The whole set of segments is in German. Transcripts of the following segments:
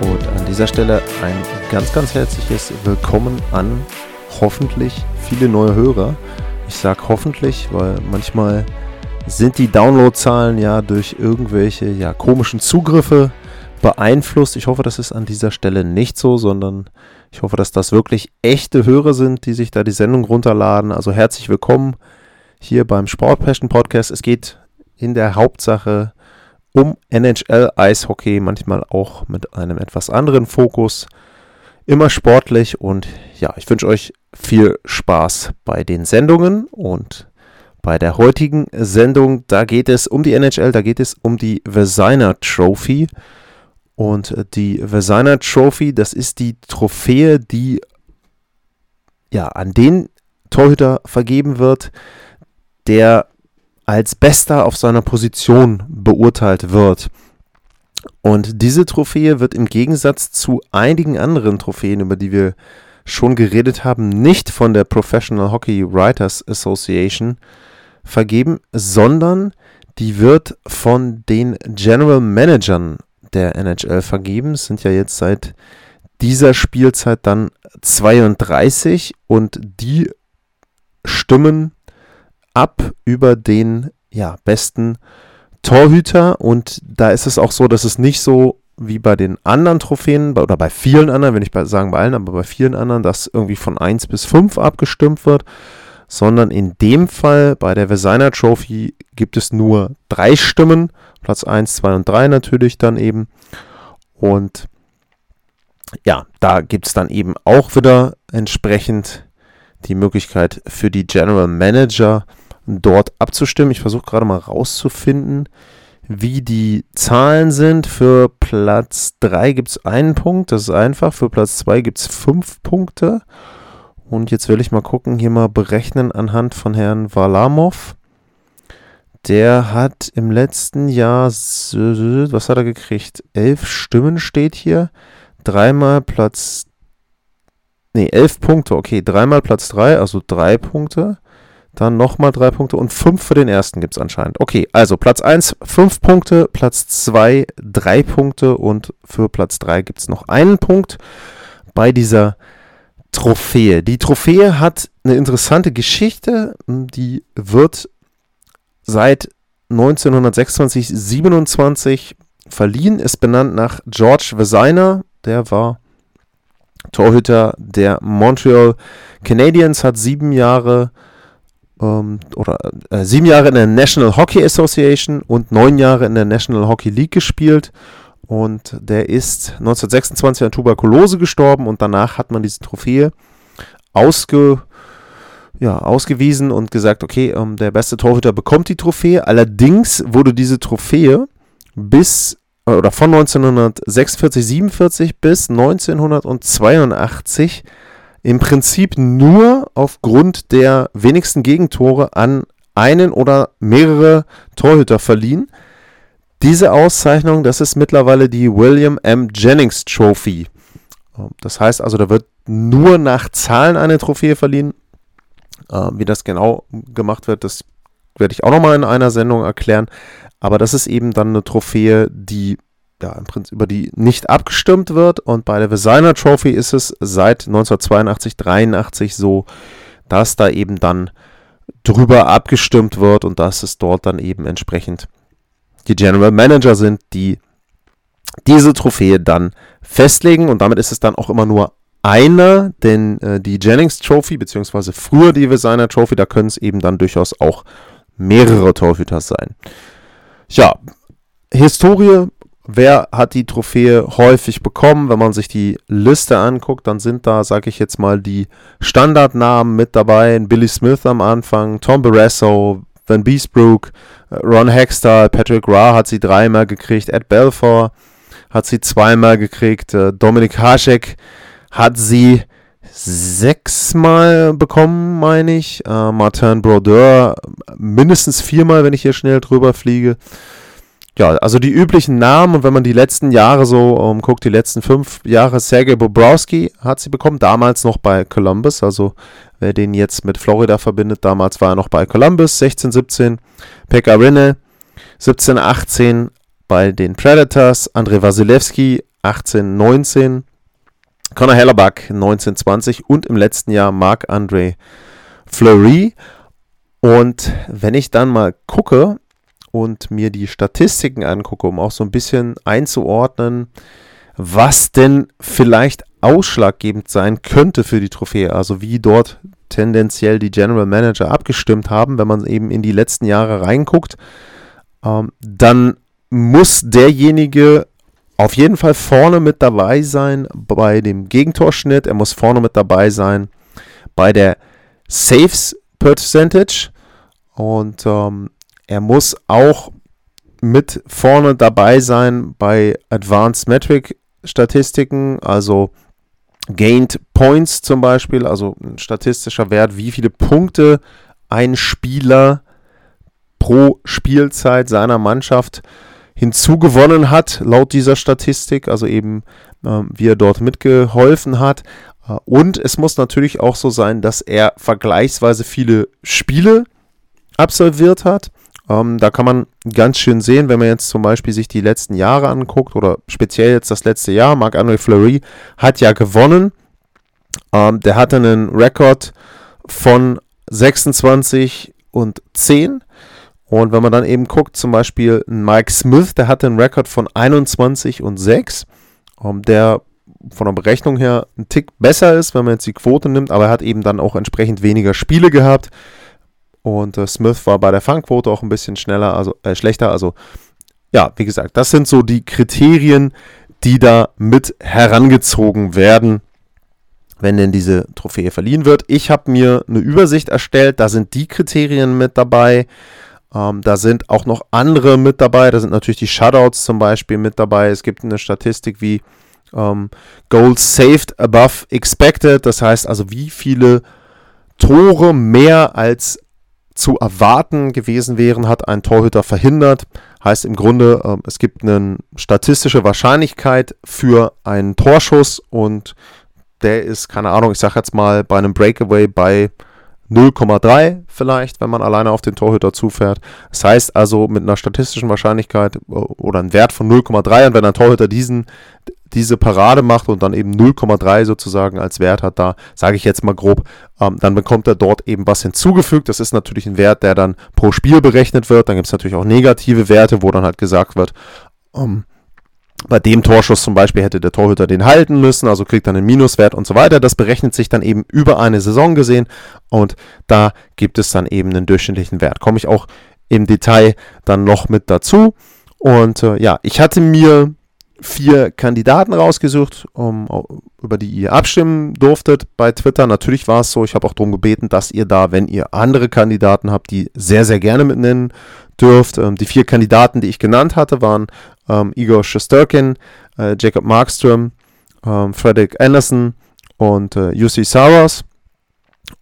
Und an dieser Stelle ein ganz, ganz herzliches Willkommen an hoffentlich viele neue Hörer. Ich sage hoffentlich, weil manchmal sind die Downloadzahlen ja durch irgendwelche ja, komischen Zugriffe beeinflusst. Ich hoffe, das ist an dieser Stelle nicht so, sondern ich hoffe, dass das wirklich echte Hörer sind, die sich da die Sendung runterladen. Also herzlich willkommen hier beim Sport Passion Podcast. Es geht in der Hauptsache um NHL Eishockey, manchmal auch mit einem etwas anderen Fokus. Immer sportlich und ja, ich wünsche euch viel Spaß bei den Sendungen und bei der heutigen Sendung, da geht es um die NHL, da geht es um die Vezina Trophy. Und die Vezina Trophy, das ist die Trophäe, die ja an den Torhüter vergeben wird, der als Bester auf seiner Position beurteilt wird. Und diese Trophäe wird im Gegensatz zu einigen anderen Trophäen, über die wir schon geredet haben, nicht von der Professional Hockey Writers Association vergeben, sondern die wird von den General Managern der NHL vergeben. Es sind ja jetzt seit dieser Spielzeit dann 32 und die stimmen ab über den ja, besten Torhüter. Und da ist es auch so, dass es nicht so wie bei den anderen Trophäen oder bei vielen anderen, wenn ich sagen bei allen, aber bei vielen anderen, dass irgendwie von 1 bis 5 abgestimmt wird, sondern in dem Fall bei der Vezina Trophy gibt es nur drei Stimmen, Platz 1, 2 und 3 natürlich dann eben. Und ja, da gibt es dann eben auch wieder entsprechend die Möglichkeit für die General Manager, dort abzustimmen. Ich versuche gerade mal rauszufinden, wie die Zahlen sind. Für Platz 3 gibt es einen Punkt, das ist einfach. Für Platz 2 gibt es 5 Punkte. Und jetzt will ich mal gucken, hier mal berechnen anhand von Herrn Valamov. Der hat im letzten Jahr, was hat er gekriegt? Elf Stimmen steht hier. Dreimal Platz, nee, elf Punkte, okay, dreimal Platz 3, also drei Punkte. Dann nochmal drei Punkte und fünf für den ersten gibt es anscheinend. Okay, also Platz 1 fünf Punkte, Platz 2 drei Punkte und für Platz 3 gibt es noch einen Punkt bei dieser Trophäe. Die Trophäe hat eine interessante Geschichte. Die wird seit 1926, 27 verliehen, ist benannt nach George Vezina. Der war Torhüter der Montreal Canadiens, hat sieben Jahre ähm, oder äh, sieben Jahre in der National Hockey Association und neun Jahre in der National Hockey League gespielt. Und der ist 1926 an Tuberkulose gestorben und danach hat man diese Trophäe ausge, ja, ausgewiesen und gesagt, okay, ähm, der beste Torhüter bekommt die Trophäe. Allerdings wurde diese Trophäe bis äh, oder von 1946, 47 bis 1982 im Prinzip nur aufgrund der wenigsten Gegentore an einen oder mehrere Torhüter verliehen. Diese Auszeichnung, das ist mittlerweile die William M. Jennings Trophy. Das heißt also, da wird nur nach Zahlen eine Trophäe verliehen. Äh, wie das genau gemacht wird, das werde ich auch nochmal in einer Sendung erklären. Aber das ist eben dann eine Trophäe, die ja, im Prinzip über die nicht abgestimmt wird. Und bei der Vezina Trophy ist es seit 1982, 83 so, dass da eben dann drüber abgestimmt wird und dass es dort dann eben entsprechend die General Manager sind, die diese Trophäe dann festlegen. Und damit ist es dann auch immer nur einer, denn äh, die Jennings Trophy, beziehungsweise früher die Vezina Trophy, da können es eben dann durchaus auch mehrere Torhüter sein. Ja, Historie Wer hat die Trophäe häufig bekommen? Wenn man sich die Liste anguckt, dann sind da, sag ich jetzt mal, die Standardnamen mit dabei. Billy Smith am Anfang, Tom Barresso, Van Beesbrook, äh, Ron Hextall, Patrick Ra hat sie dreimal gekriegt, Ed Belfour hat sie zweimal gekriegt. Äh, Dominik Haschek hat sie sechsmal bekommen, meine ich. Äh, Martin Brodeur mindestens viermal, wenn ich hier schnell drüber fliege. Ja, also die üblichen Namen und wenn man die letzten Jahre so um, guckt, die letzten fünf Jahre, Sergei Bobrowski hat sie bekommen, damals noch bei Columbus, also wer den jetzt mit Florida verbindet, damals war er noch bei Columbus, 16, 17, Pekka Rinne, 17, 18 bei den Predators, Andrei Wasilewski, 18, 19, Conor Hellerback 1920 und im letzten Jahr Marc-André Fleury. Und wenn ich dann mal gucke und mir die Statistiken angucke, um auch so ein bisschen einzuordnen, was denn vielleicht ausschlaggebend sein könnte für die Trophäe, also wie dort tendenziell die General Manager abgestimmt haben, wenn man eben in die letzten Jahre reinguckt, ähm, dann muss derjenige auf jeden Fall vorne mit dabei sein bei dem Gegentorschnitt. Er muss vorne mit dabei sein bei der Saves Percentage. Und ähm, er muss auch mit vorne dabei sein bei Advanced Metric Statistiken, also Gained Points zum Beispiel, also ein statistischer Wert, wie viele Punkte ein Spieler pro Spielzeit seiner Mannschaft hinzugewonnen hat, laut dieser Statistik, also eben äh, wie er dort mitgeholfen hat. Äh, und es muss natürlich auch so sein, dass er vergleichsweise viele Spiele absolviert hat. Ähm, da kann man ganz schön sehen, wenn man jetzt zum Beispiel sich die letzten Jahre anguckt oder speziell jetzt das letzte Jahr. Marc-André Fleury hat ja gewonnen. Ähm, der hatte einen Rekord von 26 und 10. Und wenn man dann eben guckt, zum Beispiel Mike Smith, der hatte einen Rekord von 21 und 6, um, ähm, der von der Berechnung her ein Tick besser ist, wenn man jetzt die Quote nimmt, aber er hat eben dann auch entsprechend weniger Spiele gehabt. Und äh, Smith war bei der Fangquote auch ein bisschen schneller, also äh, schlechter. Also ja, wie gesagt, das sind so die Kriterien, die da mit herangezogen werden, wenn denn diese Trophäe verliehen wird. Ich habe mir eine Übersicht erstellt, da sind die Kriterien mit dabei. Ähm, da sind auch noch andere mit dabei. Da sind natürlich die Shutouts zum Beispiel mit dabei. Es gibt eine Statistik wie ähm, Goals saved above expected. Das heißt also, wie viele Tore mehr als zu erwarten gewesen wären, hat ein Torhüter verhindert. Heißt im Grunde, äh, es gibt eine statistische Wahrscheinlichkeit für einen Torschuss und der ist, keine Ahnung, ich sage jetzt mal bei einem Breakaway bei 0,3 vielleicht, wenn man alleine auf den Torhüter zufährt. Das heißt also mit einer statistischen Wahrscheinlichkeit äh, oder einem Wert von 0,3 und wenn ein Torhüter diesen, diese Parade macht und dann eben 0,3 sozusagen als Wert hat, da sage ich jetzt mal grob, ähm, dann bekommt er dort eben was hinzugefügt. Das ist natürlich ein Wert, der dann pro Spiel berechnet wird. Dann gibt es natürlich auch negative Werte, wo dann halt gesagt wird, ähm, bei dem Torschuss zum Beispiel hätte der Torhüter den halten müssen, also kriegt dann einen Minuswert und so weiter. Das berechnet sich dann eben über eine Saison gesehen und da gibt es dann eben einen durchschnittlichen Wert. Komme ich auch im Detail dann noch mit dazu. Und äh, ja, ich hatte mir vier Kandidaten rausgesucht, um, über die ihr abstimmen durftet bei Twitter. Natürlich war es so, ich habe auch darum gebeten, dass ihr da, wenn ihr andere Kandidaten habt, die sehr, sehr gerne mit nennen dürft. Ähm, die vier Kandidaten, die ich genannt hatte, waren ähm, Igor Shesterkin, äh, Jacob Markström, ähm, Frederick Anderson und äh, UC Saros.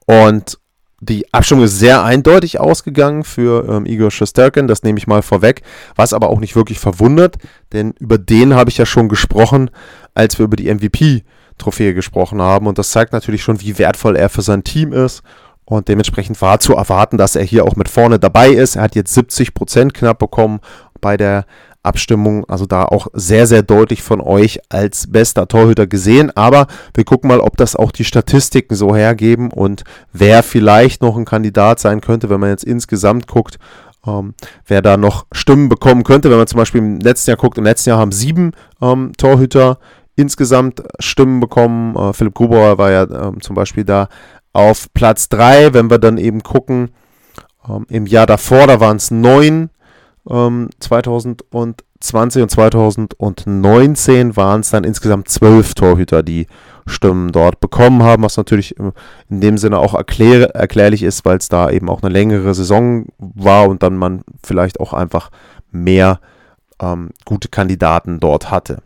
Und die Abstimmung ist sehr eindeutig ausgegangen für ähm, Igor Shesterkin, das nehme ich mal vorweg, was aber auch nicht wirklich verwundert, denn über den habe ich ja schon gesprochen, als wir über die MVP-Trophäe gesprochen haben. Und das zeigt natürlich schon, wie wertvoll er für sein Team ist und dementsprechend war zu erwarten, dass er hier auch mit vorne dabei ist. Er hat jetzt 70 Prozent knapp bekommen bei der Abstimmung. Also da auch sehr, sehr deutlich von euch als bester Torhüter gesehen. Aber wir gucken mal, ob das auch die Statistiken so hergeben und wer vielleicht noch ein Kandidat sein könnte, wenn man jetzt insgesamt guckt. Ähm, wer da noch Stimmen bekommen könnte, wenn man zum Beispiel im letzten Jahr guckt, im letzten Jahr haben sieben ähm, Torhüter insgesamt Stimmen bekommen. Äh, Philipp Grubauer war ja ähm, zum Beispiel da auf Platz 3, wenn wir dann eben gucken, ähm, im Jahr davor, da waren es 9, ähm, 2020 und 2019 waren es dann insgesamt 12 Torhüter, die Stimmen dort bekommen haben, was natürlich in dem Sinne auch erklär erklärlich ist, weil es da eben auch eine längere Saison war und dann man vielleicht auch einfach mehr ähm, gute Kandidaten dort hatte.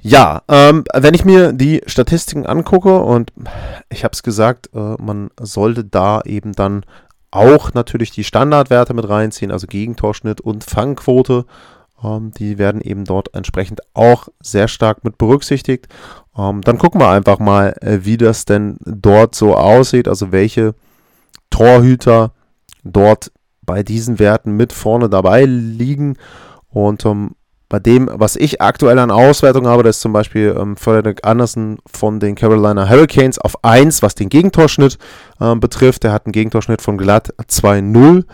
Ja, ähm, wenn ich mir die Statistiken angucke und ich habe es gesagt, äh, man sollte da eben dann auch natürlich die Standardwerte mit reinziehen, also Gegentorschnitt und Fangquote. Ähm, die werden eben dort entsprechend auch sehr stark mit berücksichtigt. Ähm, dann gucken wir einfach mal, äh, wie das denn dort so aussieht, also welche Torhüter dort bei diesen Werten mit vorne dabei liegen. Und ähm, bei dem, was ich aktuell an Auswertung habe, das ist zum Beispiel ähm, Frederick Anderson von den Carolina Hurricanes auf 1, was den Gegentorschnitt äh, betrifft. Der hat einen Gegentorschnitt von glatt 2-0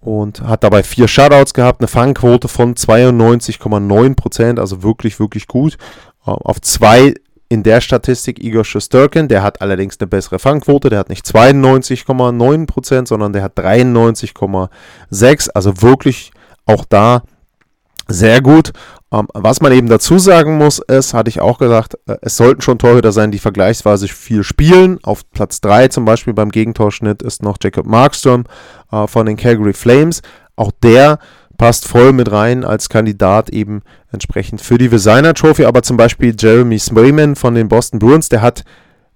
und hat dabei vier Shutouts gehabt, eine Fangquote von 92,9%, also wirklich, wirklich gut. Äh, auf 2 in der Statistik Igor Shesterkin, der hat allerdings eine bessere Fangquote, der hat nicht 92,9%, sondern der hat 93,6%, also wirklich auch da sehr gut. Ähm, was man eben dazu sagen muss, ist, hatte ich auch gesagt, äh, es sollten schon Torhüter sein, die vergleichsweise viel spielen. Auf Platz 3 zum Beispiel beim Gegentorschnitt ist noch Jacob Markstrom äh, von den Calgary Flames. Auch der passt voll mit rein als Kandidat eben entsprechend für die Designer Trophy. Aber zum Beispiel Jeremy Swayman von den Boston Bruins, der hat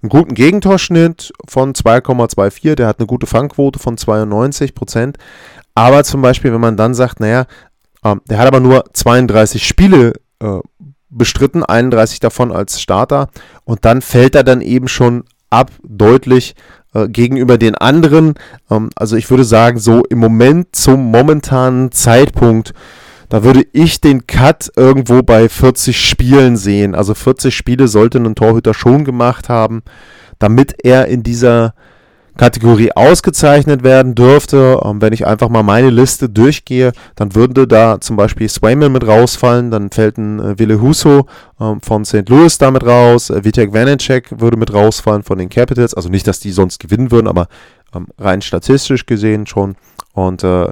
einen guten Gegentorschnitt von 2,24, der hat eine gute Fangquote von 92 Prozent. Aber zum Beispiel, wenn man dann sagt, naja, ähm, der hat aber nur 32 Spiele äh, bestritten, 31 davon als Starter. Und dann fällt er dann eben schon ab, deutlich äh, gegenüber den anderen. Ähm, also ich würde sagen, so im Moment zum momentanen Zeitpunkt, da würde ich den Cut irgendwo bei 40 Spielen sehen. Also 40 Spiele sollte ein Torhüter schon gemacht haben, damit er in dieser Kategorie ausgezeichnet werden dürfte. Ähm, wenn ich einfach mal meine Liste durchgehe, dann würde da zum Beispiel Swayman mit rausfallen, dann fällt ein äh, Wille Huso ähm, von St. Louis damit raus, äh, Vitek Vanacek würde mit rausfallen von den Capitals, also nicht, dass die sonst gewinnen würden, aber ähm, rein statistisch gesehen schon. Und äh,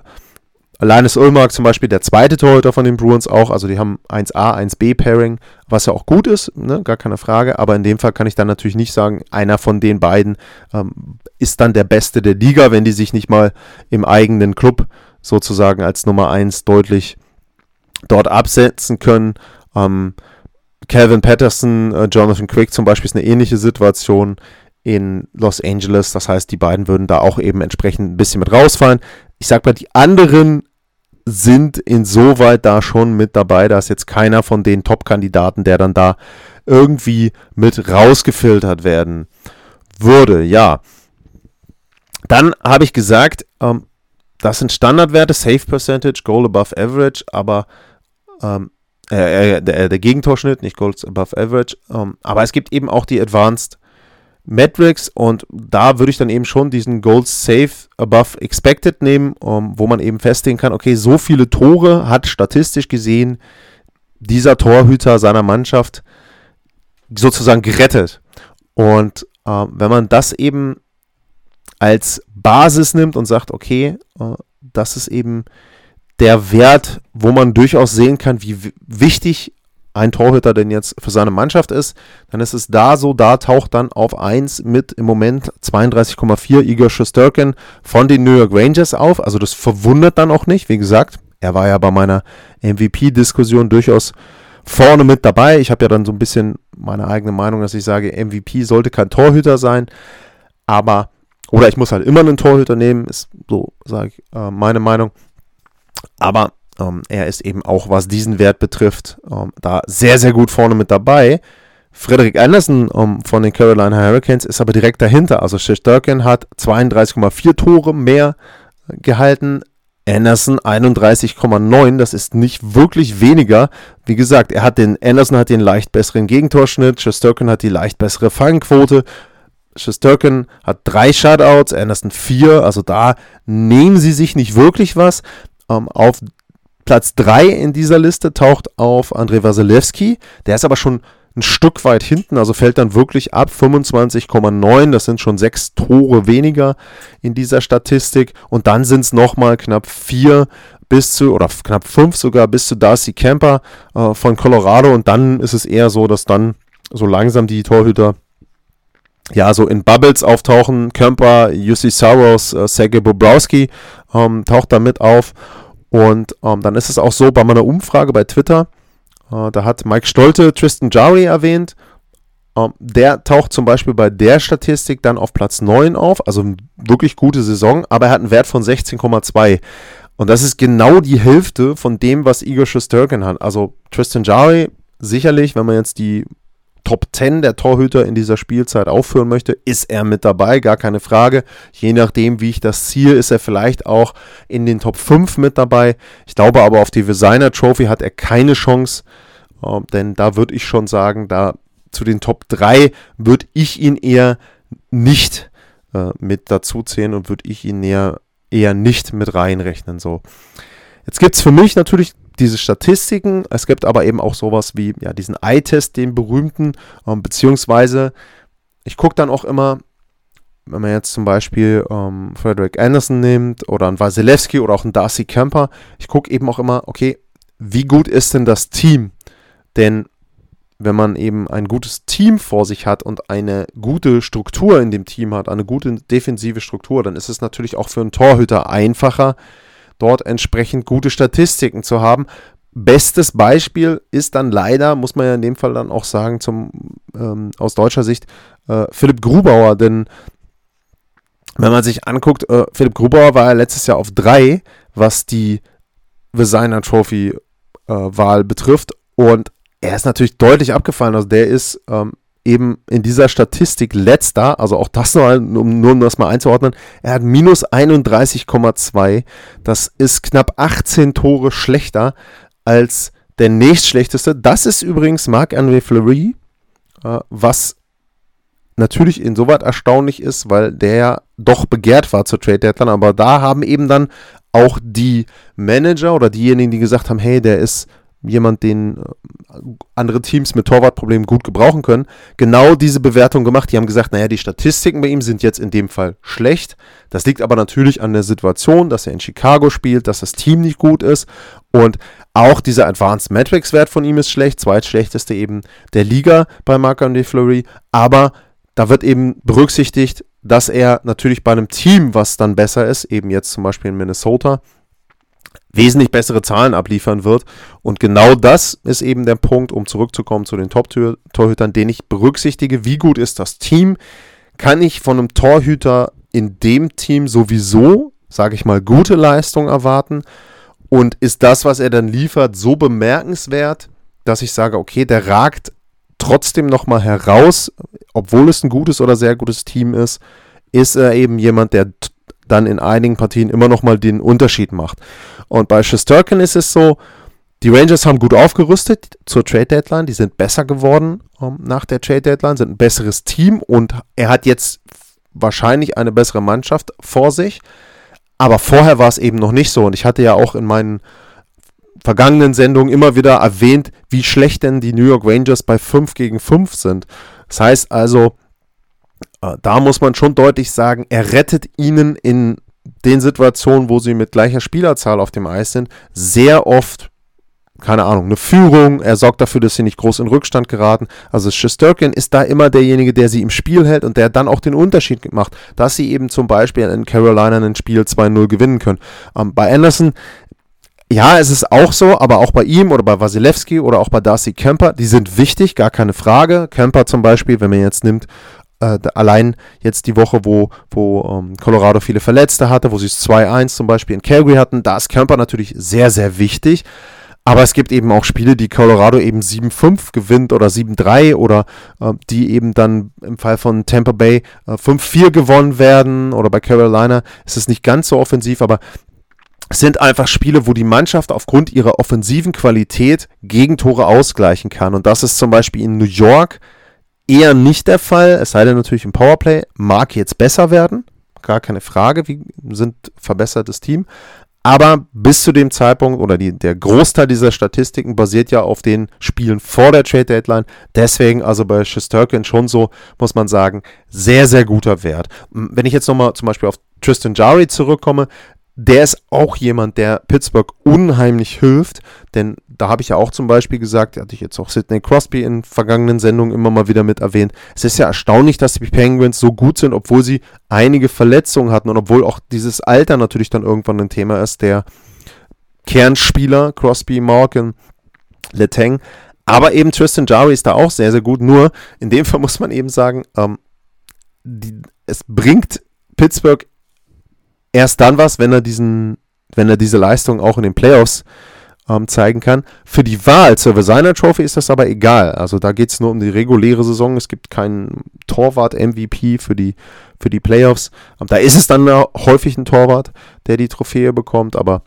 Linus Ulmark zum Beispiel, der zweite Torhüter von den Bruins auch, also die haben 1A, 1B Pairing, was ja auch gut ist, ne? gar keine Frage, aber in dem Fall kann ich dann natürlich nicht sagen, einer von den beiden ähm, ist dann der Beste der Liga, wenn die sich nicht mal im eigenen Club sozusagen als Nummer 1 deutlich dort absetzen können. Ähm, Calvin Patterson, äh, Jonathan Quick zum Beispiel ist eine ähnliche Situation in Los Angeles. Das heißt, die beiden würden da auch eben entsprechend ein bisschen mit rausfallen ich sag mal, die anderen sind insoweit da schon mit dabei. Da ist jetzt keiner von den Top-Kandidaten, der dann da irgendwie mit rausgefiltert werden würde. Ja. Dann habe ich gesagt, ähm, das sind Standardwerte, Safe Percentage, Goal above Average, aber ähm, äh, äh, der, der, Gegentorschnitt, nicht Goals above Average. Ähm, aber es gibt eben auch die Advanced Metrics und da würde ich dann eben schon diesen Goals Safe Above Expected nehmen, um, wo man eben festlegen kann, okay, so viele Tore hat statistisch gesehen dieser Torhüter seiner Mannschaft sozusagen gerettet. Und äh, wenn man das eben als Basis nimmt und sagt, okay, äh, das ist eben der Wert, wo man durchaus sehen kann, wie wichtig ein Torhüter denn jetzt für seine Mannschaft ist, dann ist es da so, da taucht dann auf 1 mit im Moment 32,4 Igor Shesterkin von den New York Rangers auf. Also das verwundert dann auch nicht. Wie gesagt, er war ja bei meiner MVP-Diskussion durchaus vorne mit dabei. Ich habe ja dann so ein bisschen meine eigene Meinung, dass ich sage, MVP sollte kein Torhüter sein, aber oder ich muss halt immer einen Torhüter nehmen, ist so, sage ich, äh, meine Meinung. Aber ähm, er ist eben auch, was diesen Wert betrifft, ähm, da sehr, sehr gut vorne mit dabei. Frederick Anderson ähm, von den Carolina Hurricanes ist aber direkt dahinter. Also Shesterkin hat 32,4 Tore mehr gehalten. Anderson 31,9, das ist nicht wirklich weniger. Wie gesagt, er hat den, Anderson hat den leicht besseren Gegentorschnitt, Shesterkin hat die leicht bessere Fangquote. Shesterkin hat drei Shutouts, Anderson vier, also da nehmen sie sich nicht wirklich was. Ähm, auf Platz 3 in dieser Liste taucht auf Andrei Wasilewski. Der ist aber schon ein Stück weit hinten, also fällt dann wirklich ab 25,9. Das sind schon sechs Tore weniger in dieser Statistik. Und dann sind es nochmal knapp vier bis zu, oder knapp fünf sogar, bis zu Darcy Camper äh, von Colorado. Und dann ist es eher so, dass dann so langsam die Torhüter ja, so in Bubbles auftauchen. Kemper, UC Saros, äh, Sergei Bobrowski ähm, taucht da mit auf. Und ähm, dann ist es auch so bei meiner Umfrage bei Twitter, Äh, da hat Mike Stolte Tristan Jari erwähnt. Ähm, der taucht zum Beispiel bei der Statistik dann auf Platz 9 auf, also wirklich gute Saison, aber er hat einen Wert von 16,2. Und das ist genau die Hälfte von dem, was Igor Shusterkin hat. Also Tristan Jari, sicherlich, wenn man jetzt die Top 10 der Torhüter in dieser Spielzeit aufführen möchte, ist er mit dabei, gar keine Frage. Je nachdem, wie ich das ziehe, ist er vielleicht auch in den Top 5 mit dabei. Ich glaube aber, auf die Designer Trophy hat er keine Chance, äh, denn da würde ich schon sagen, da zu den Top 3 würde ich ihn eher nicht äh, mit dazu zählen und würde ich ihn eher, eher nicht mit reinrechnen. So. Jetzt gibt es für mich natürlich diese Statistiken. Es gibt aber eben auch sowas wie ja, diesen Eye-Test, den berühmten, ähm, beziehungsweise ich gucke dann auch immer, wenn man jetzt zum Beispiel ähm, Frederick Anderson nimmt oder einen Wasilewski oder auch einen Darcy Kemper, ich gucke eben auch immer, okay, wie gut ist denn das Team? Denn wenn man eben ein gutes Team vor sich hat und eine gute Struktur in dem Team hat, eine gute defensive Struktur, dann ist es natürlich auch für einen Torhüter einfacher, dort entsprechend gute Statistiken zu haben. Bestes Beispiel ist dann leider, muss man ja in dem Fall dann auch sagen, zum, ähm, aus deutscher Sicht, äh, Philipp Grubauer, denn wenn man sich anguckt, äh, Philipp Grubauer war ja letztes Jahr auf drei, was die Designer Trophy äh, Wahl betrifft und er ist natürlich deutlich abgefallen. Also der ist ähm, eben in dieser Statistik letzter, also auch das noch, um nur um das mal einzuordnen, er hat minus 31,2. Das ist knapp 18 Tore schlechter als der nächstschlechteste. Das ist übrigens Marc-André Fleury, äh, was natürlich insoweit erstaunlich ist, weil der ja doch begehrt war zur Trade Deadline, aber da haben eben dann auch die Manager oder diejenigen, die gesagt haben, hey, der ist jemand, den äh, andere Teams mit Torwartproblemen gut gebrauchen können, genau diese Bewertung gemacht. Die haben gesagt, naja, die Statistiken bei ihm sind jetzt in dem Fall schlecht. Das liegt aber natürlich an der Situation, dass er in Chicago spielt, dass das Team nicht gut ist und auch dieser Advanced Metrics Wert von ihm ist schlecht, zweitschlechteste eben der Liga bei Marc-André Fleury, aber da wird eben berücksichtigt, dass er natürlich bei einem Team, was dann besser ist, eben jetzt zum Beispiel in Minnesota, wesentlich bessere Zahlen abliefern wird. Und genau das ist eben der Punkt, um zurückzukommen zu den Top-Torhütern, den ich berücksichtige. Wie gut ist das Team? Kann ich von einem Torhüter in dem Team sowieso, sage ich mal, gute Leistung erwarten? Und ist das, was er dann liefert, so bemerkenswert, dass ich sage, okay, der ragt trotzdem nochmal heraus, obwohl es ein gutes oder sehr gutes Team ist, ist er eben jemand, der dann in einigen Partien immer noch mal den Unterschied macht. Und bei Shesterkin ist es so, die Rangers haben gut aufgerüstet zur Trade Deadline, die sind besser geworden um, ähm, nach der Trade Deadline, sind ein besseres Team und er hat jetzt wahrscheinlich eine bessere Mannschaft vor sich. Aber vorher war es eben noch nicht so und ich hatte ja auch in meinen vergangenen Sendungen immer wieder erwähnt, wie schlecht denn die New York Rangers bei 5 gegen 5 sind. Das heißt also, äh, da muss man schon deutlich sagen, er rettet ihnen in den Situationen, wo sie mit gleicher Spielerzahl auf dem Eis sind, sehr oft, keine Ahnung, eine Führung. Er sorgt dafür, dass sie nicht groß in Rückstand geraten. Also Shesterkin ist da immer derjenige, der sie im Spiel hält und der dann auch den Unterschied macht, dass sie eben zum Beispiel in Carolina ein Spiel 2-0 gewinnen können. Ähm, bei Anderson ja, es ist auch so, aber auch bei ihm oder bei Wasilewski oder auch bei Darcy Kemper, die sind wichtig, gar keine Frage. Kemper zum Beispiel, wenn man jetzt nimmt, äh, allein jetzt die Woche, wo, wo ähm, Colorado viele Verletzte hatte, wo sie es 2-1 zum Beispiel in Calgary hatten, da ist Camper natürlich sehr, sehr wichtig. Aber es gibt eben auch Spiele, die Colorado eben 7-5 gewinnt oder 7-3 oder äh, die eben dann im Fall von Tampa Bay äh, 5-4 gewonnen werden oder bei Carolina ist es nicht ganz so offensiv, aber es sind einfach Spiele, wo die Mannschaft aufgrund ihrer offensiven Qualität Gegentore ausgleichen kann. Und das ist zum Beispiel in New York eher nicht der Fall, es sei denn natürlich im Powerplay, mag jetzt besser werden, gar keine Frage, wir sind verbessertes Team, aber bis zu dem Zeitpunkt oder die, der Großteil dieser Statistiken basiert ja auf den Spielen vor der Trade Deadline. Deswegen also bei Shesterkin schon so, muss man sagen, sehr, sehr guter Wert. Wenn ich jetzt nochmal zum Beispiel auf Tristan Jari zurückkomme, der ist auch jemand, der Pittsburgh unheimlich hilft, denn da habe ich ja auch zum Beispiel gesagt, hatte ich jetzt auch Sidney Crosby in vergangenen Sendungen immer mal wieder mit erwähnt. Es ist ja erstaunlich, dass die Penguins so gut sind, obwohl sie einige Verletzungen hatten und obwohl auch dieses Alter natürlich dann irgendwann ein Thema ist. Der Kernspieler Crosby, Malkin, Letang. Aber eben Tristan Jari ist da auch sehr, sehr gut. Nur in dem Fall muss man eben sagen, ähm, die, es bringt Pittsburgh erst dann was, wenn er diesen, wenn er diese Leistung auch in den Playoffs ähm, zeigen kann. Für die Wahl zur Designer Trophy ist das aber egal. Also da geht es nur um die reguläre Saison. Es gibt keinen Torwart-MVP für die, für die Playoffs. Ähm, da ist es dann häufig ein Torwart, der die Trophäe bekommt, aber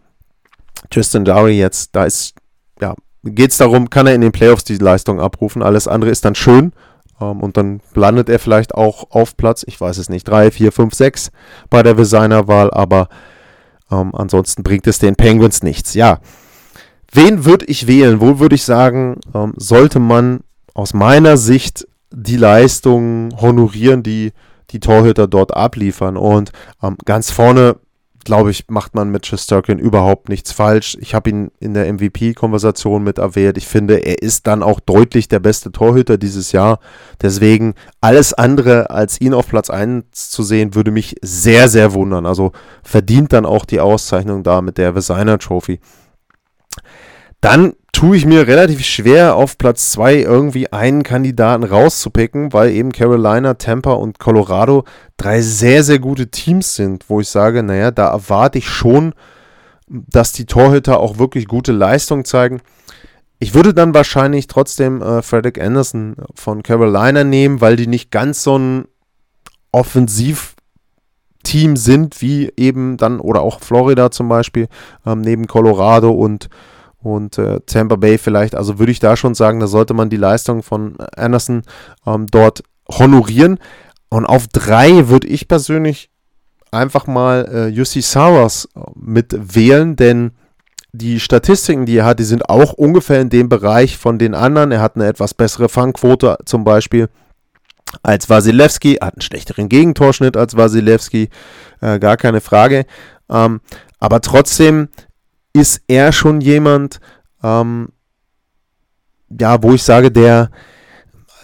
Tristan Dowry jetzt, da ist, ja, geht es darum, kann er in den Playoffs die Leistung abrufen. Alles andere ist dann schön. Um, ähm, und dann landet er vielleicht auch auf Platz, ich weiß es nicht, 3, 4, 5, 6 bei der Designerwahl, aber um, ähm, ansonsten bringt es den Penguins nichts. Ja, Wen würde ich wählen? Wo würde ich sagen, ähm, sollte man aus meiner Sicht die Leistungen honorieren, die die Torhüter dort abliefern? Und ganz vorne, glaube ich, macht man mit Shesterkin überhaupt nichts falsch. Ich habe ihn in der MVP-Konversation mit erwähnt. Ich finde, er ist dann auch deutlich der beste Torhüter dieses Jahr. Deswegen alles andere als ihn auf Platz 1 zu sehen, würde mich sehr, sehr wundern. Also verdient dann auch die Auszeichnung da mit der Vesigner Trophy dann tue ich mir relativ schwer, auf Platz 2 irgendwie einen Kandidaten rauszupicken, weil eben Carolina, Tampa und Colorado drei sehr, sehr gute Teams sind, wo ich sage, naja, da erwarte ich schon, dass die Torhüter auch wirklich gute Leistung zeigen. Ich würde dann wahrscheinlich trotzdem äh, Frederick Anderson von Carolina nehmen, weil die nicht ganz so ein Offensivteam sind, wie eben dann, oder auch Florida zum Beispiel, ähm, neben Colorado und und äh, Tampa Bay vielleicht. Also würde ich da schon sagen, da sollte man die Leistung von Anderson ähm, dort honorieren. Und auf drei würde ich persönlich einfach mal äh, Jussi Saros äh, mit wählen, denn die Statistiken, die er hat, die sind auch ungefähr in dem Bereich von den anderen. Er hat eine etwas bessere Fangquote zum Beispiel als Wasilewski, hat einen schlechteren Gegentorschnitt als Wasilewski, äh, gar keine Frage. Ähm, aber trotzdem ist er schon jemand, ähm, ja, wo ich sage, der,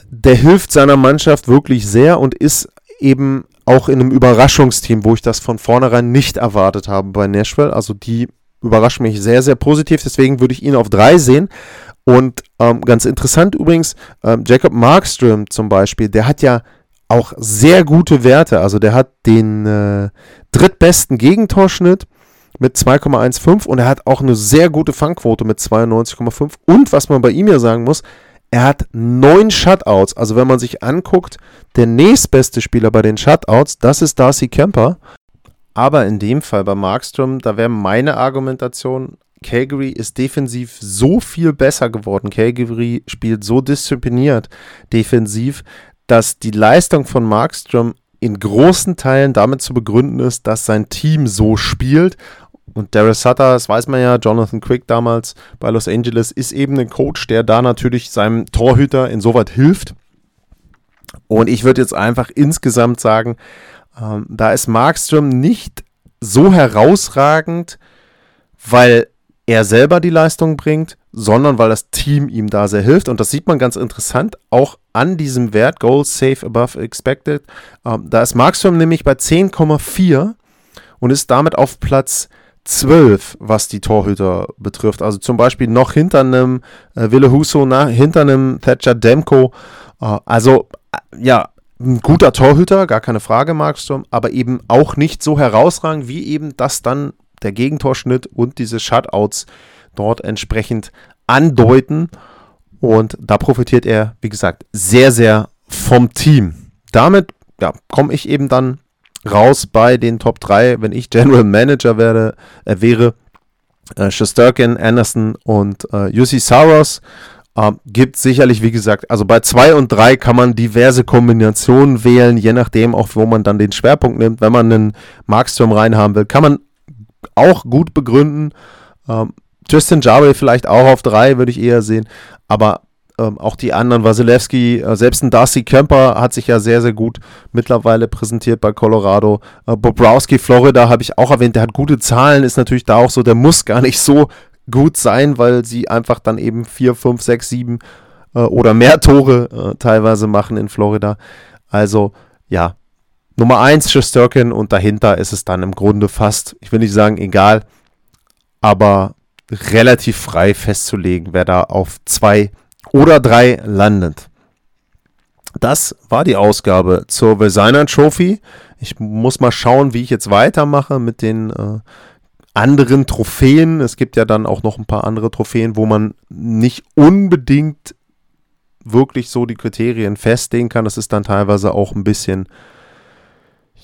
der hilft seiner Mannschaft wirklich sehr und ist eben auch in einem Überraschungsteam, wo ich das von vornherein nicht erwartet habe bei Nashville. Also die überraschen mich sehr, sehr positiv. Deswegen würde ich ihn auf drei sehen. Und ähm, ganz interessant übrigens, ähm, Jacob Markström zum Beispiel, der hat ja auch sehr gute Werte. Also der hat den äh, drittbesten Gegentorschnitt mit 2,15 und er hat auch eine sehr gute Fangquote mit 92,5. Und was man bei ihm ja sagen muss, er hat neun Shutouts. Also wenn man sich anguckt, der nächstbeste Spieler bei den Shutouts, das ist Darcy Kemper. Aber in dem Fall bei Markström, da wäre meine Argumentation, Calgary ist defensiv so viel besser geworden. Calgary spielt so diszipliniert defensiv, dass die Leistung von Markström in großen Teilen damit zu begründen ist, dass sein Team so spielt und Darius Sutter, das weiß man ja, Jonathan Quick damals bei Los Angeles, ist eben ein Coach, der da natürlich seinem Torhüter insoweit hilft. Und ich würde jetzt einfach insgesamt sagen, ähm, da ist Markström nicht so herausragend, weil er selber die Leistung bringt, sondern weil das Team ihm da sehr hilft. Und das sieht man ganz interessant auch an diesem Wert, Goals Safe Above Expected. Ähm, da ist Markström nämlich bei 10,4 und ist damit auf Platz 12, was die Torhüter betrifft. Also zum Beispiel noch hinter einem äh, Wille Huso, na, hinter einem Thatcher Demko. Äh, also äh, ja, ein guter Torhüter, gar keine Frage, Markstrom, aber eben auch nicht so herausragend, wie eben das dann der Gegentorschnitt und diese Shutouts dort entsprechend andeuten. Und da profitiert er, wie gesagt, sehr, sehr vom Team. Damit ja, komme ich eben dann raus bei den Top 3, wenn ich General Manager werde, äh, wäre. Äh, Shesterkin, Anderson und äh, UC Saros. Ähm, gibt sicherlich, wie gesagt, also bei 2 und 3 kann man diverse Kombinationen wählen, je nachdem auch, wo man dann den Schwerpunkt nimmt. Wenn man einen Markstrom reinhaben will, kann man auch gut begründen. Ähm, Justin Jarway vielleicht auch auf 3, würde ich eher sehen. Aber ähm, auch die anderen, Wasilewski, äh, selbst ein Darcy Kemper hat sich ja sehr, sehr gut mittlerweile präsentiert bei Colorado. Äh, Bobrowski, Florida habe ich auch erwähnt, der hat gute Zahlen, ist natürlich da auch so, der muss gar nicht so gut sein, weil sie einfach dann eben 4, 5, 6, 7 oder mehr Tore äh, teilweise machen in Florida. Also, ja, Nummer 1 Shesterkin und dahinter ist es dann im Grunde fast, ich will nicht sagen egal, aber relativ frei festzulegen, wer da auf zwei oder drei landet. Das war die Ausgabe zur Designer Trophy. Ich muss mal schauen, wie ich jetzt weitermache mit den äh, anderen Trophäen. Es gibt ja dann auch noch ein paar andere Trophäen, wo man nicht unbedingt wirklich so die Kriterien festlegen kann. Das ist dann teilweise auch ein bisschen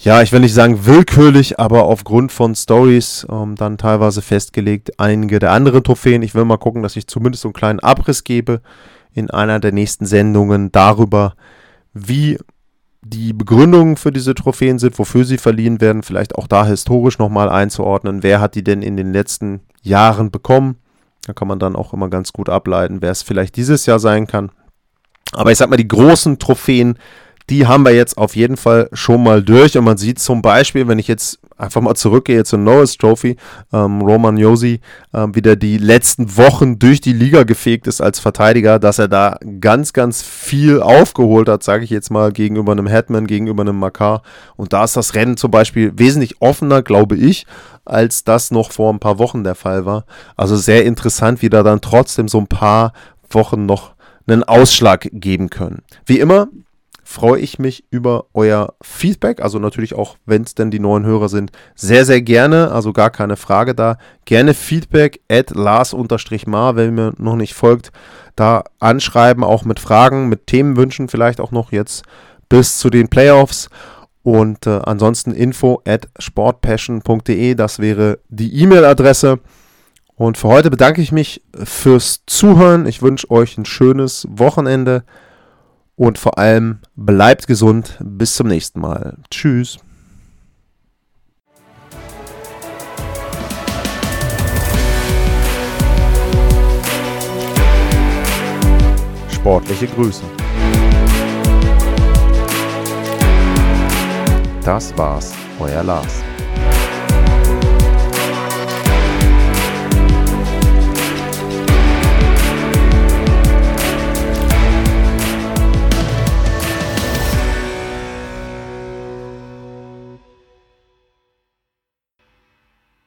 ja, ich will nicht sagen willkürlich, aber aufgrund von Stories ähm, dann teilweise festgelegt. Einige der anderen Trophäen. Ich will mal gucken, dass ich zumindest so einen kleinen Abriss gebe in einer der nächsten Sendungen darüber, wie die Begründungen für diese Trophäen sind, wofür sie verliehen werden, vielleicht auch da historisch nochmal einzuordnen. Wer hat die denn in den letzten Jahren bekommen? Da kann man dann auch immer ganz gut ableiten, wer es vielleicht dieses Jahr sein kann. Aber ich sag mal, die großen Trophäen die haben wir jetzt auf jeden Fall schon mal durch. Und man sieht zum Beispiel, wenn ich jetzt einfach mal zurückgehe zur Norris Trophy, ähm, Roman Josi ähm, wieder die letzten Wochen durch die Liga gefegt ist als Verteidiger, dass er da ganz, ganz viel aufgeholt hat, sage ich jetzt mal, gegenüber einem Hetman, gegenüber einem Makar. Und da ist das Rennen zum Beispiel wesentlich offener, glaube ich, als das noch vor ein paar Wochen der Fall war. Also sehr interessant, wie da dann trotzdem so ein paar Wochen noch einen Ausschlag geben können. Wie immer, freue ich mich über euer Feedback. Also natürlich auch, wenn es denn die neuen Hörer sind, sehr, sehr gerne. Also gar keine Frage da. Gerne Feedback at Lars-Mar, wenn mir noch nicht folgt, da anschreiben, auch mit Fragen, mit Themenwünschen vielleicht auch noch jetzt bis zu den Playoffs. Und äh, ansonsten info at sportpassion.de, das wäre die E-Mail-Adresse. Und für heute bedanke ich mich fürs Zuhören. Ich wünsche euch ein schönes Wochenende und vor allem bleibt gesund. Bis zum nächsten Mal. Tschüss. Sportliche Grüße. Das war's, euer Lars.